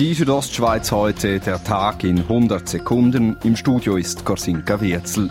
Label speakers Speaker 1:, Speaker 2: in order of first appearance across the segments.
Speaker 1: Die Südostschweiz heute, der Tag in 100 Sekunden. Im Studio ist Korsinka Wirzel.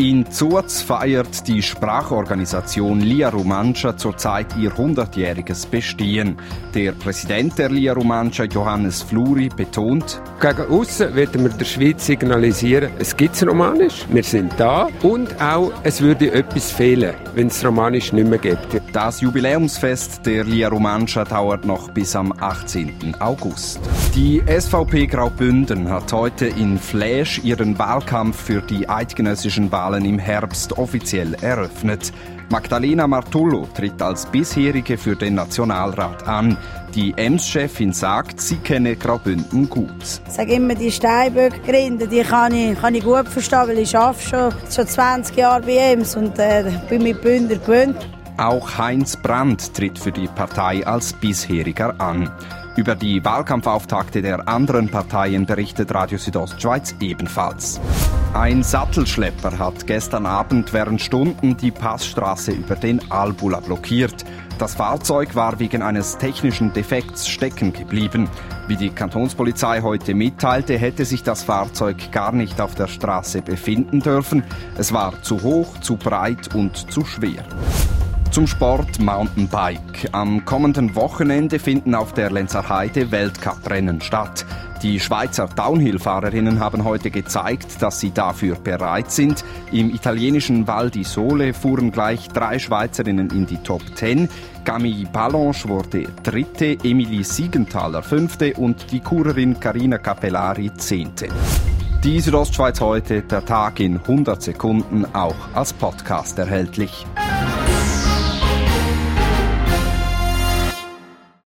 Speaker 1: In Zurz feiert die Sprachorganisation Lia Romancia zurzeit ihr 100-jähriges Bestehen. Der Präsident der Lia Romancia, Johannes Fluri, betont,
Speaker 2: gegen außen werden wir der Schweiz signalisieren, es gibt Romanisch, wir sind da und auch, es würde etwas fehlen, wenn es Romanisch nicht mehr gibt.
Speaker 1: Das Jubiläumsfest der Lia Romancia dauert noch bis am 18. August. Die SVP Graubünden hat heute in Flash ihren Wahlkampf für die eidgenössischen Wahlen Wahlen im Herbst offiziell eröffnet. Magdalena Martullo tritt als bisherige für den Nationalrat an. Die Ems-Chefin sagt, sie kenne Graubünden gut.
Speaker 3: Ich sage immer, die Steinböck-Grinde, die kann ich, kann ich gut verstehen, weil ich arbeite schon, schon 20 Jahre bei Ems und äh, bin mit Bünder gewöhnt.
Speaker 1: Auch Heinz Brandt tritt für die Partei als bisheriger an. Über die Wahlkampfauftakte der anderen Parteien berichtet Radio Südostschweiz ebenfalls. Ein Sattelschlepper hat gestern Abend während Stunden die Passstraße über den Albula blockiert. Das Fahrzeug war wegen eines technischen Defekts stecken geblieben. Wie die Kantonspolizei heute mitteilte, hätte sich das Fahrzeug gar nicht auf der Straße befinden dürfen. Es war zu hoch, zu breit und zu schwer. Zum Sport Mountainbike. Am kommenden Wochenende finden auf der Lenzer Heide Weltcuprennen statt. Die Schweizer Downhill-Fahrerinnen haben heute gezeigt, dass sie dafür bereit sind. Im italienischen Val di Sole fuhren gleich drei Schweizerinnen in die Top 10. Gami Balanche wurde dritte, Emilie Siegenthaler fünfte und die Kurerin Carina Capellari zehnte. Die Südostschweiz heute, der Tag in 100 Sekunden, auch als Podcast erhältlich.